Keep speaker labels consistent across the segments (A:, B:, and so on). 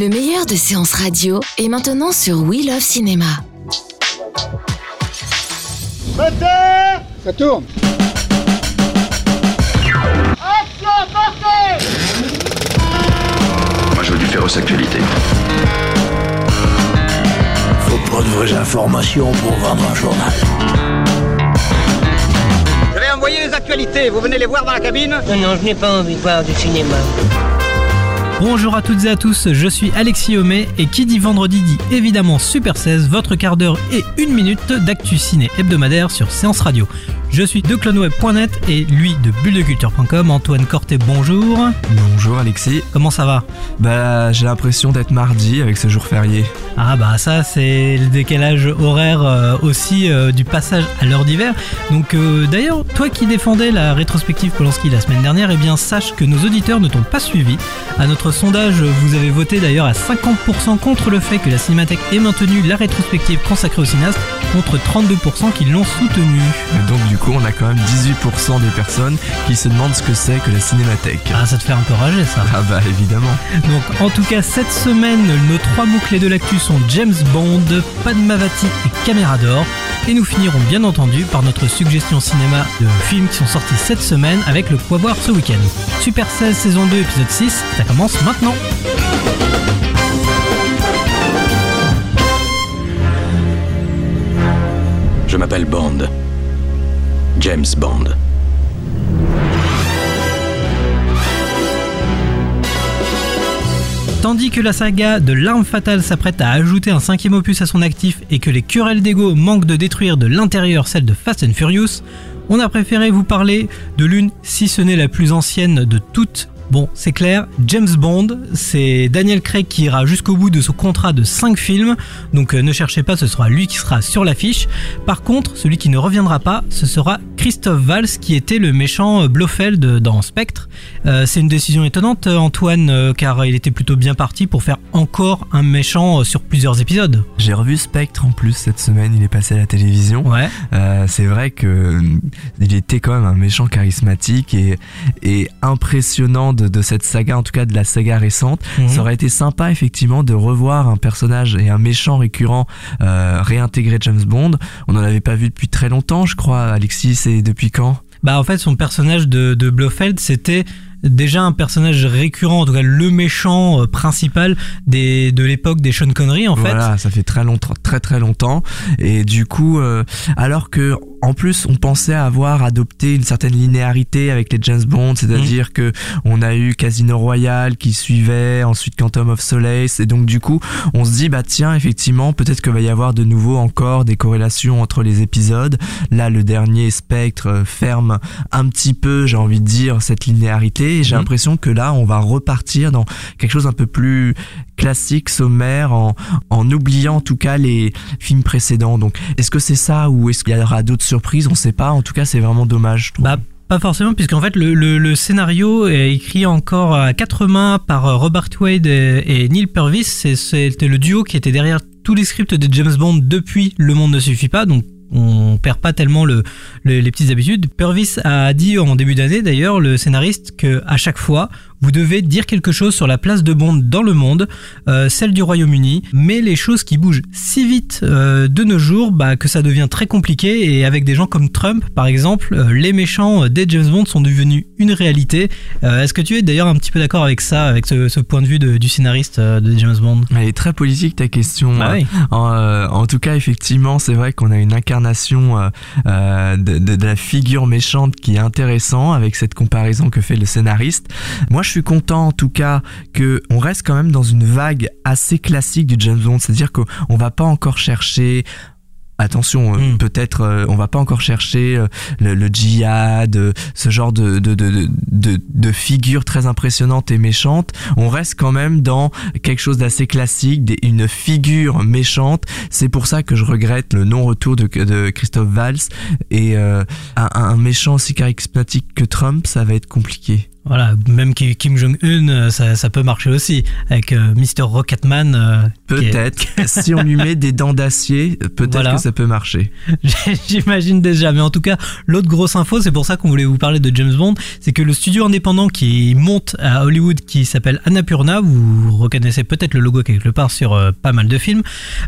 A: Le meilleur de séances radio est maintenant sur We Love Cinéma.
B: Moteur
C: Ça tourne
B: Action, partez
D: Moi, je veux du féroce actualité.
E: Faut pas de vraies informations pour vendre un journal.
B: Je vais envoyer les actualités, vous venez les voir dans la cabine
F: Non, non, je n'ai pas envie de voir du cinéma.
G: Bonjour à toutes et à tous, je suis Alexis Homé et qui dit vendredi dit évidemment Super 16, votre quart d'heure et une minute d'actu ciné hebdomadaire sur Séance Radio. Je suis de cloneweb.net et lui de bulledeculture.com, Antoine Corté, bonjour.
H: Bonjour Alexis.
G: Comment ça va?
H: Bah j'ai l'impression d'être mardi avec ce jour férié.
G: Ah bah ça c'est le décalage horaire euh, aussi euh, du passage à l'heure d'hiver. Donc euh, d'ailleurs, toi qui défendais la rétrospective Polanski la semaine dernière, eh bien sache que nos auditeurs ne t'ont pas suivi. À notre sondage, vous avez voté d'ailleurs à 50% contre le fait que la Cinémathèque ait maintenu la rétrospective consacrée au cinéaste, contre 32% qui l'ont soutenu.
H: Et donc du coup on a quand même 18% des personnes qui se demandent ce que c'est que la cinémathèque.
G: Ah ça te fait un peu rager ça.
H: Ah bah évidemment.
G: Donc en tout cas cette semaine, nos trois mots-clés de l'actu sont James Bond, Padmavati et Caméra d'Or. Et nous finirons bien entendu par notre suggestion cinéma de films qui sont sortis cette semaine avec le quoi voir ce week-end. Super 16 saison 2 épisode 6, ça commence maintenant.
D: Je m'appelle Bond. James Bond.
G: Tandis que la saga de l'arme fatale s'apprête à ajouter un cinquième opus à son actif et que les querelles d'ego manquent de détruire de l'intérieur celle de Fast and Furious, on a préféré vous parler de l'une, si ce n'est la plus ancienne de toutes. Bon, c'est clair, James Bond, c'est Daniel Craig qui ira jusqu'au bout de son contrat de 5 films, donc euh, ne cherchez pas, ce sera lui qui sera sur l'affiche. Par contre, celui qui ne reviendra pas, ce sera Christophe Valls qui était le méchant Blofeld dans Spectre. Euh, c'est une décision étonnante, euh, Antoine, euh, car il était plutôt bien parti pour faire encore un méchant sur plusieurs épisodes.
H: J'ai revu Spectre en plus cette semaine, il est passé à la télévision.
G: Ouais.
H: Euh, c'est vrai que il était quand même un méchant charismatique et, et impressionnant de, de cette saga, en tout cas de la saga récente.
G: Mhm.
H: Ça aurait été sympa effectivement de revoir un personnage et un méchant récurrent réintégrer James Bond. On n'en avait pas vu depuis très longtemps, je crois. Alexis, depuis quand?
G: Bah en fait son personnage de Blofeld c'était déjà un personnage récurrent, en tout cas le méchant euh, principal des, de l'époque des Sean Connery en fait.
H: Voilà, ça fait très longtemps, très très longtemps. Et du coup, euh, alors que en plus on pensait avoir adopté une certaine linéarité avec les James Bond, c'est-à-dire
G: Mhm.
H: que on a eu Casino Royale qui suivait, ensuite Quantum of Solace, et donc du coup on se dit bah tiens effectivement peut-être que va y avoir de nouveau encore des corrélations entre les épisodes. Là le dernier Spectre euh, ferme un petit peu, j'ai envie de dire cette linéarité. Et j'ai
G: Mhm.
H: l'impression que là on va repartir dans quelque chose un peu plus classique, sommaire, en, en oubliant en tout cas les films précédents. Donc, est-ce que c'est ça ou est-ce qu'il y aura d'autres surprises? On sait pas. En tout cas, c'est vraiment dommage. je trouve.
G: Bah, pas forcément, puisqu'en fait, le, le- le scénario est écrit encore à quatre mains par euh, Robert Wade et, et Neil Purvis. C'était le duo qui était derrière tous les scripts de James Bond depuis Le Monde ne suffit pas. Donc, on perd pas tellement le, le- les petites habitudes. Purvis a dit en début d'année, d'ailleurs, le scénariste, que à chaque fois, vous devez dire quelque chose sur la place de Bond dans le monde, euh, celle du Royaume-Uni, mais les choses qui bougent si vite euh, de nos jours bah, que ça devient très compliqué et avec des gens comme Trump par exemple, euh, les méchants des James Bond sont devenus une réalité. Est-ce que tu es d'ailleurs un petit peu d'accord avec ça, avec ce, ce point de vue de- du scénariste de James Bond?
H: Elle est très politique ta question.
G: Bah oui.
H: En, en tout cas, effectivement, c'est vrai qu'on a une incarnation de, de- de la figure méchante qui est intéressant avec cette comparaison que fait le scénariste. Moi, je suis content en tout cas que on reste quand même dans une vague assez classique du James Bond, c'est-à-dire qu'on on va pas encore chercher Attention, euh,
G: Mm.
H: peut-être euh, on va pas encore chercher euh, le, le djihad, euh, ce genre de, de, de, de, de, figures très impressionnantes et méchantes. On reste quand même dans quelque chose d'assez classique, des- une figure méchante. C'est pour ça que je regrette le non-retour de, de Christophe Valls et un, un méchant aussi charismatique que Trump, ça va être compliqué.
G: Voilà, même Ki- Kim Jong-un, euh, ça, ça peut marcher aussi. Avec euh, Mr. Rocketman. euh, qui est-
H: Peut-être. si on lui met des dents d'acier, peut-être
G: Voilà.
H: que ça peut marcher.
G: J'imagine déjà. Mais en tout cas, l'autre grosse info, c'est pour ça qu'on voulait vous parler de James Bond, c'est que le studio indépendant qui monte à Hollywood, qui s'appelle Annapurna, vous reconnaissez peut-être le logo quelque part sur euh, pas mal de films,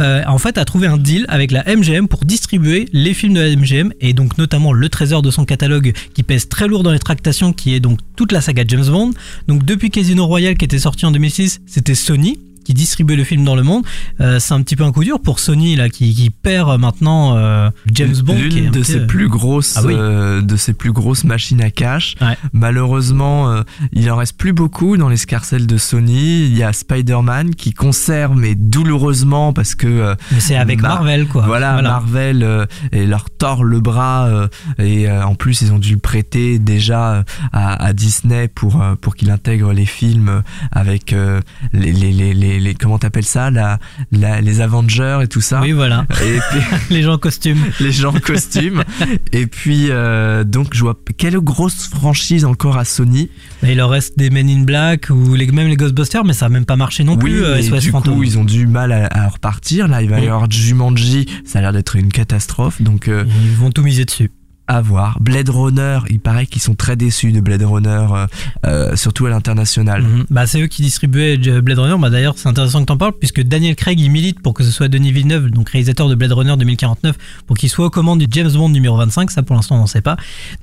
G: en fait a trouvé un deal avec la MGM pour distribuer les films de la MGM et donc notamment le trésor de son catalogue qui pèse très lourd dans les tractations, qui est donc toute la saga James Bond. Donc depuis Casino Royale qui était sorti en 2006, c'était Sony qui distribuait le film dans le monde. Euh, c'est un petit peu un coup dur pour Sony là qui, qui perd euh, maintenant euh, James Bond.
H: L'une
G: un
H: de ses plus grosses,
G: Ah oui.
H: euh, de ses plus grosses machines à cash.
G: Ouais.
H: Malheureusement, euh, il en reste plus beaucoup dans les scarcelles de Sony. Il y a Spider-Man qui conserve, mais douloureusement parce que euh,
G: Mais c'est avec
H: Mar-
G: Marvel quoi.
H: Voilà, Marvel euh, et leur tord le bras euh, et euh, en plus ils ont dû le prêter déjà euh, à, à Disney pour euh, pour qu'il intègre les films euh, avec euh, les, les, les, les, les- comment t'appelles ça la, la les Avengers et tout ça.
G: Oui voilà,
H: Et puis
G: les gens en costume.
H: les gens en costume. et puis euh, donc je vois quelle grosse franchise encore à Sony.
G: Et il leur reste des Men in Black ou les, même les Ghostbusters, mais ça a même pas marché non plus. euh, SOS
H: du coup ils ont du mal à, à repartir. Là il va y avoir Jumanji, ça a l'air d'être une catastrophe. Donc euh,
G: Ils vont tout miser dessus.
H: À voir. Blade Runner, il paraît qu'ils sont très déçus de Blade Runner, euh, euh, surtout à l'international.
G: Mhm. Bah, c'est eux qui distribuaient J- Blade Runner. Bah, D'ailleurs, c'est intéressant que t'en parles, puisque Daniel Craig il milite pour que ce soit Denis Villeneuve, donc réalisateur de Blade Runner 2049, pour qu'il soit aux commandes du James Bond numéro 25. Ça, pour l'instant, on n'en sait pas.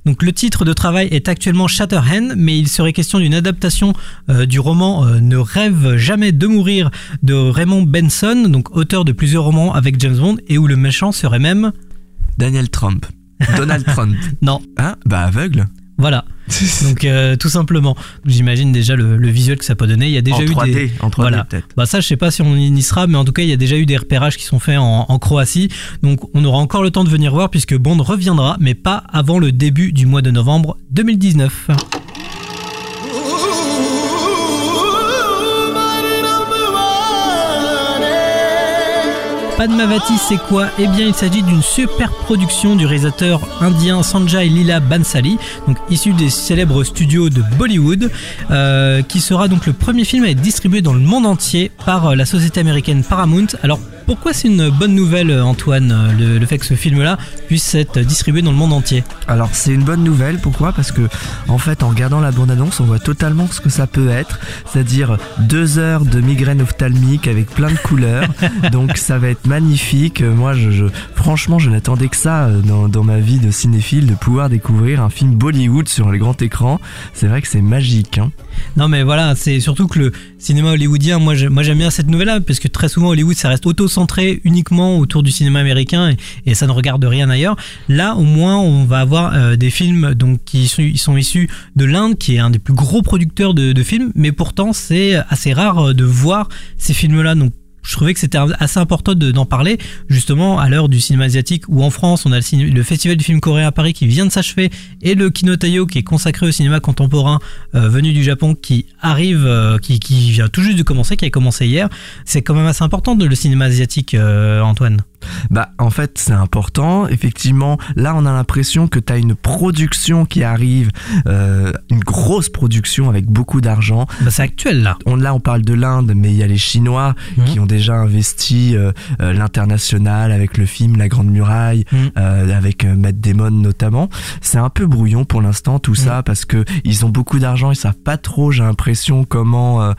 G: Donc, le titre de travail est actuellement Shatterhand, mais il serait question d'une adaptation euh, du roman euh, Ne rêve jamais de mourir de Raymond Benson, donc auteur de plusieurs romans avec James Bond, et où le méchant serait même.
H: Daniel Trump. Donald Trump.
G: Non,
H: Hein? Bah aveugle.
G: voilà. Donc, euh, tout simplement, j'imagine déjà le, le visuel que ça peut donner. Il y a déjà
H: en
G: eu
H: 3D,
G: des.
H: en 3D
G: Voilà.
H: peut-être.
G: Bah ça, je sais pas si on y sera, mais en tout cas, il y a déjà eu des repérages qui sont faits en, en Croatie. Donc, on aura encore le temps de venir voir puisque Bond reviendra, mais pas avant le début du mois de novembre 2019. Padmavati, c'est quoi? Eh bien, il s'agit d'une super production du réalisateur indien Sanjay Leela Bansali, donc issu des célèbres studios de Bollywood, euh, qui sera donc le premier film à être distribué dans le monde entier par euh, la société américaine Paramount. Alors, pourquoi c'est une bonne nouvelle, euh, Antoine, euh, le, le fait que ce film-là puisse être distribué dans le monde entier
H: Alors c'est une bonne nouvelle, pourquoi? Parce que en fait en regardant la bande-annonce on voit totalement ce que ça peut être, c'est-à-dire deux heures de migraine ophtalmique avec plein de couleurs, donc ça va être magnifique. Moi je, je- franchement je n'attendais que ça euh, dans, dans ma vie de cinéphile, de pouvoir découvrir un film Bollywood sur le grand écran. C'est vrai que c'est magique. Hein.
G: Non mais voilà, c'est surtout que le cinéma hollywoodien, moi j'ai- moi j'aime bien cette nouvelle-là, parce que très souvent Hollywood ça reste auto-centré uniquement autour du cinéma américain et, ça ne regarde rien ailleurs. Là au moins on va avoir euh, des films donc qui sont, issus de l'Inde, qui est un des plus gros producteurs de, films, mais pourtant c'est assez rare euh, de voir ces films-là. Je trouvais que c'était assez important de- d'en parler, justement à l'heure du cinéma asiatique, où en France on a le, Festival du film coréen à Paris qui vient de s'achever, et le Kinotayo qui est consacré au cinéma contemporain euh, venu du Japon qui arrive, euh, qui, qui vient tout juste de commencer, qui a commencé hier. C'est quand même assez important de le cinéma asiatique, euh, Antoine.
H: Bah en fait c'est important, effectivement là on a l'impression que tu as une production qui arrive, euh, une grosse production avec beaucoup d'argent.
G: Bah, c'est actuel là.
H: On, là on parle de l'Inde mais il y a les Chinois
G: Mhm.
H: qui ont déjà investi euh, euh, l'international avec le film La Grande Muraille,
G: Mhm.
H: euh, avec Matt Damon notamment. C'est un peu brouillon pour l'instant tout ça parce que ils ont beaucoup d'argent, ils savent pas trop j'ai l'impression comment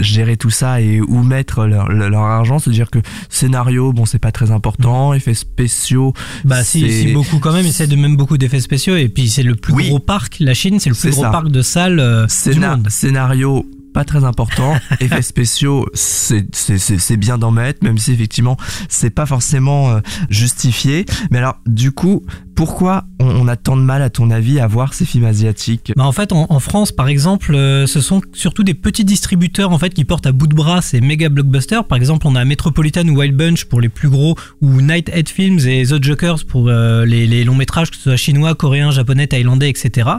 H: gérer tout ça et où mettre leur, argent. C'est-à-dire que scénario bon c'est pas très important, effets spéciaux
G: Bah si,
H: c'est-
G: si beaucoup quand même essaient de même beaucoup d'effets spéciaux et puis c'est le plus
H: Oui.
G: gros parc, la Chine c'est le plus
H: C'est
G: gros
H: ça.
G: parc de salles du monde.
H: scénario pas très important effets spéciaux c'est bien d'en mettre même si effectivement c'est pas forcément euh, justifié mais alors du coup pourquoi on, a tant de mal à ton avis à voir ces films asiatiques?
G: Bah en fait, en, en France, par exemple, euh, ce sont surtout des petits distributeurs en fait qui portent à bout de bras ces méga blockbusters. Par exemple, on a Metropolitan ou Wild Bunch pour les plus gros, ou Nighthead Films et The Jokers pour euh, les, les longs métrages, que ce soit chinois, coréens, japonais, thaïlandais, etc.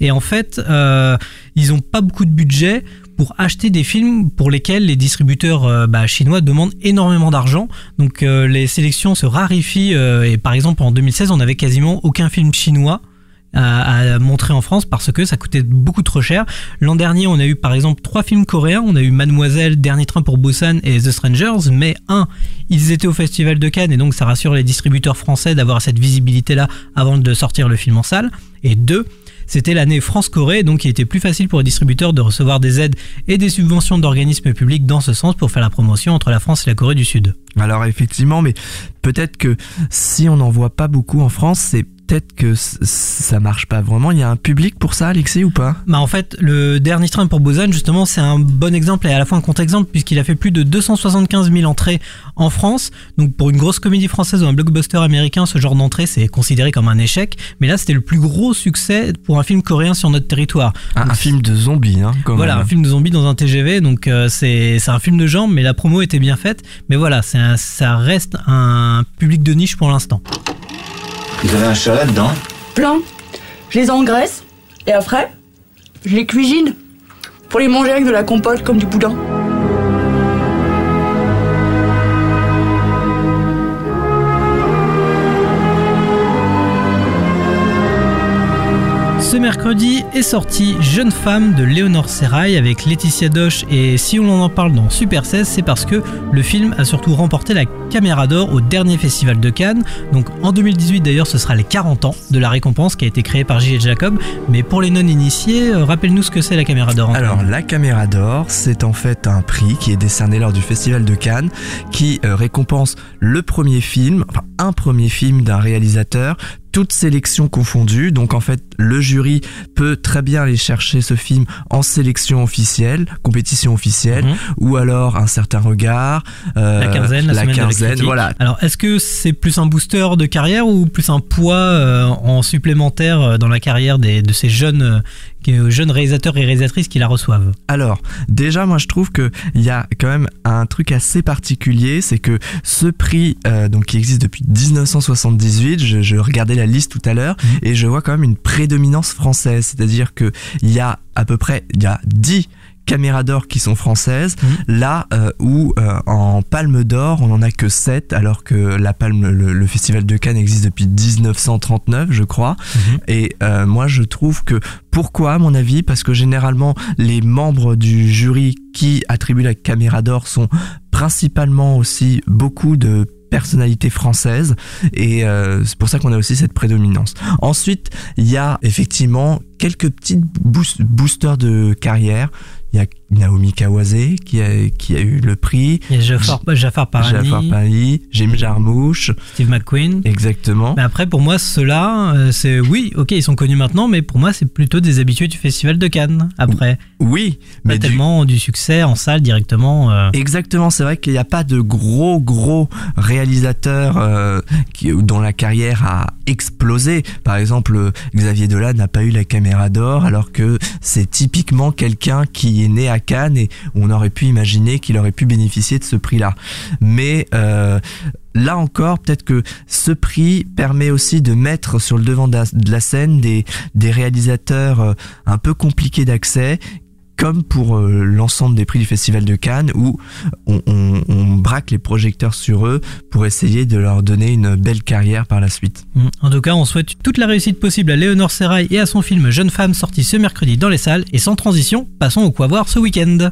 G: Et en fait, euh, ils ont pas beaucoup de budget pour acheter des films pour lesquels les distributeurs euh, bah, chinois demandent énormément d'argent. Donc euh, les sélections se raréfient euh, et par exemple en 2016 on avait quasiment aucun film chinois à, à montrer en France parce que ça coûtait beaucoup trop cher. L'an dernier, on a eu par exemple trois films coréens. On a eu Mademoiselle, Dernier train pour Busan et The Strangers. Mais un, ils étaient au Festival de Cannes et donc ça rassure les distributeurs français d'avoir cette visibilité-là avant de sortir le film en salle. Et deux, c'était l'année France-Corée, donc il était plus facile pour les distributeurs de recevoir des aides et des subventions d'organismes publics dans ce sens pour faire la promotion entre la France et la Corée du Sud.
H: Alors effectivement, mais peut-être que si on n'en voit pas beaucoup en France, c'est peut-être que ça marche pas vraiment. Il y a un public pour ça, Alexis, ou pas?
G: Bah en fait, le dernier train pour Busan, justement, c'est un bon exemple et à la fois un contre-exemple puisqu'il a fait plus de 275 000 entrées en France. Donc pour une grosse comédie française ou un blockbuster américain, ce genre d'entrée, c'est considéré comme un échec. Mais là, c'était le plus gros succès pour un film coréen sur notre territoire.
H: un,
G: Donc,
H: un film de zombies, hein, quand
G: Voilà,
H: même.
G: un film de zombies dans un TGV, donc euh, c'est un film de genre, mais la promo était bien faite. Mais voilà, un- ça reste un public de niche pour l'instant.
E: Vous avez un chat là-dedans
C: Plein. Je les engraisse et après, je les cuisine pour les manger avec de la compote comme du boudin.
G: Ce mercredi est sorti Jeune femme de Léonore Serrail avec Laetitia Doche et si on en parle dans Super 16 c'est parce que le film a surtout remporté la Caméra d'Or au dernier festival de Cannes. Donc en 2018 d'ailleurs ce sera les 40 ans de la récompense qui a été créée par J.L. Jacob. Mais pour les non-initiés, euh, rappelle-nous ce que c'est la Caméra d'Or.
H: Alors, la Caméra d'Or, c'est en fait un prix qui est décerné lors du Festival de Cannes, qui euh, récompense le premier film, enfin un premier film d'un réalisateur, toutes sélections confondues. Donc en fait, le jury peut très bien aller chercher ce film en sélection officielle, compétition officielle,
G: Mhm.
H: ou alors un certain regard, euh,
G: la quinzaine, la,
H: quinzaine, voilà.
G: Alors, est-ce que c'est plus un booster de carrière ou plus un poids euh, en supplémentaire euh, dans la carrière des- de ces jeunes, euh, qui- jeunes réalisateurs et réalisatrices qui la reçoivent.
H: Alors, déjà, moi, je trouve que il y a quand même un truc assez particulier, c'est que ce prix, euh, donc qui existe depuis 1978, je, je regardais la liste tout à l'heure et je vois quand même une prédominance française, c'est-à-dire que il y a à peu près, il y a 10 caméras d'or qui sont françaises, là euh, où euh, en Palme d'Or on en a que 7 alors que la Palme le, le festival de Cannes existe depuis 1939 je crois. Et euh, moi je trouve que pourquoi à mon avis? Parce que généralement les membres du jury qui attribuent la caméra d'or sont principalement aussi beaucoup de personnalités françaises. Et euh, c'est pour ça qu'on a aussi cette prédominance. Ensuite, il y a effectivement quelques petites boost- boosters de carrière. Il y a Naomi Kawase qui a, qui a eu le prix.
G: Il y a Jafar, Jafar Parani,
H: Jim Jarmusch,
G: Steve McQueen.
H: exactement.
G: Mais après, pour moi, ceux-là, euh, c'est oui, ok, ils sont connus maintenant, mais pour moi, c'est plutôt des habitués du Festival de Cannes. Après,
H: Oui,
G: pas
H: mais du-
G: tellement du succès en salle directement. euh.
H: Exactement, c'est vrai qu'il n'y a pas de gros gros réalisateurs euh, qui, dont la carrière a explosé. Par exemple, Xavier Dolan n'a pas eu la caméra d'or alors que c'est typiquement quelqu'un qui né à Cannes et on aurait pu imaginer qu'il aurait pu bénéficier de ce prix-là. Mais euh, Là encore, peut-être que ce prix permet aussi de mettre sur le devant de la, scène des, des réalisateurs euh, un peu compliqués d'accès comme pour euh, l'ensemble des prix du Festival de Cannes où on, braque les projecteurs sur eux pour essayer de leur donner une belle carrière par la suite.
G: Mm. En tout cas, on souhaite toute la réussite possible à Léonore Serrail et à son film Jeune femme sorti ce mercredi dans les salles. Et sans transition, passons au quoi voir ce week-end.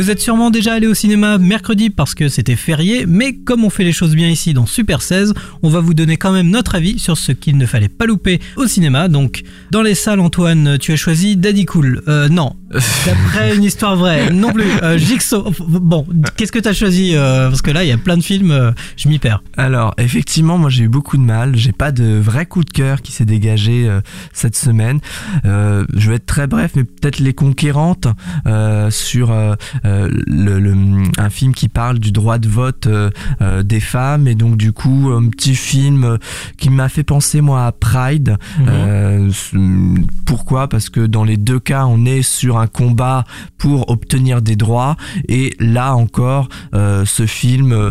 G: Vous êtes sûrement déjà allé au cinéma mercredi parce que c'était férié, mais comme on fait les choses bien ici dans Super 16, on va vous donner quand même notre avis sur ce qu'il ne fallait pas louper au cinéma. Donc, dans les salles, Antoine, tu as choisi Daddy Cool. Euh, non. D'après une histoire vraie. Non plus. Euh, Jigsaw. Bon, qu'est-ce que tu as choisi euh, Parce que là, il y a plein de films, euh, je m'y perds.
H: Alors effectivement, moi j'ai eu beaucoup de mal. J'ai pas de vrai coup de cœur qui s'est dégagé cette semaine. Je vais être très bref, mais peut-être les conquérantes sur le, le- un film qui parle du droit de vote euh, euh, des femmes et donc du coup un petit film euh, qui m'a fait penser moi à Pride.
G: Mhm.
H: Euh, pourquoi? Parce que dans les deux cas, on est sur un combat pour obtenir des droits et là encore, euh, ce film, euh,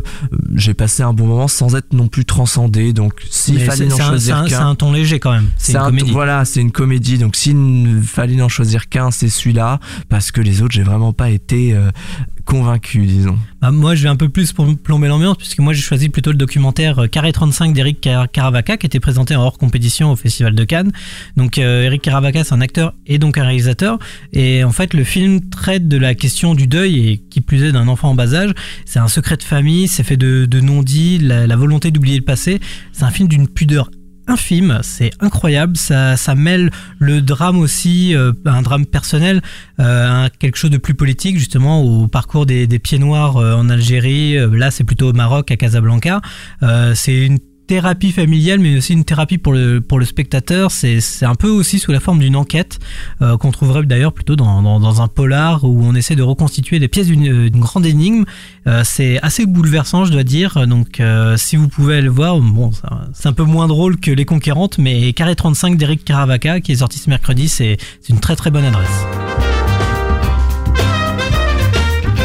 H: j'ai passé un bon moment sans être non plus transcendé. Donc s'il fallait
G: c'est
H: en
G: c'est un, c'est
H: choisir
G: un- c'est
H: qu'un,
G: un ton léger quand même. C'est une
H: un-
G: comédie.
H: Voilà, c'est une comédie. Donc s'il fallait en choisir qu'un, c'est celui-là parce que les autres, j'ai vraiment pas été euh, convaincu, disons.
G: Bah, moi, je vais un peu plus pour plomber l'ambiance, puisque moi, j'ai choisi plutôt le documentaire euh, Carré 35 d'Eric Car- Caravaca, qui était présenté en hors compétition au Festival de Cannes. Donc, euh, Eric Caravaca, c'est un acteur et donc un réalisateur. Et en fait, le film traite de la question du deuil, et qui plus est d'un enfant en bas âge. C'est un secret de famille, c'est fait de, de non-dits, la, la volonté d'oublier le passé. C'est un film d'une pudeur infime, c'est incroyable, ça, ça mêle le drame aussi, euh, un drame personnel, euh, quelque chose de plus politique justement au parcours des, pieds noirs euh, en Algérie, là c'est plutôt au Maroc, à Casablanca, c'est une thérapie familiale mais aussi une thérapie pour le, pour le spectateur, c'est un peu aussi sous la forme d'une enquête euh, qu'on trouverait d'ailleurs plutôt dans, dans, un polar où on essaie de reconstituer les pièces d'une d'une grande énigme, Euh, c'est assez bouleversant je dois dire, donc euh, si vous pouvez le voir, bon c'est un peu moins drôle que Les Conquérantes mais Carré 35 d'Eric Caravaca qui est sorti ce mercredi, c'est une très très bonne adresse.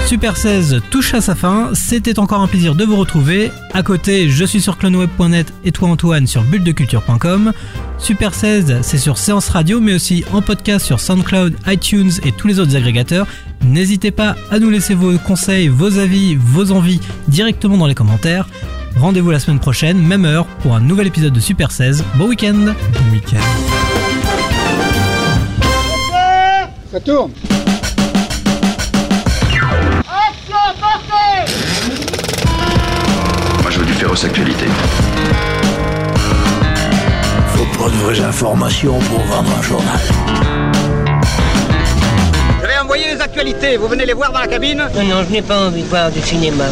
G: Super 16 touche à sa fin, c'était encore un plaisir de vous retrouver. À côté, je suis sur cloneweb.net et toi Antoine sur bulledeculture.com. Super 16, c'est sur Séance Radio mais aussi en podcast sur SoundCloud, iTunes et tous les autres agrégateurs. N'hésitez pas à nous laisser vos conseils, vos avis, vos envies directement dans les commentaires. Rendez-vous la semaine prochaine, même heure, pour un nouvel épisode de Super 16. Bon week-end
H: Bon week-end.
B: Ça tourne
E: vraies informations pour vendre un journal.
B: Je vais envoyer les actualités, vous venez les voir dans la cabine
F: Non, non, je n'ai pas envie de voir du cinéma.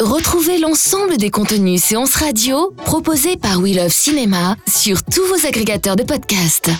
A: Retrouvez l'ensemble des contenus séances radio proposés par We Love Cinéma sur tous vos agrégateurs de podcasts.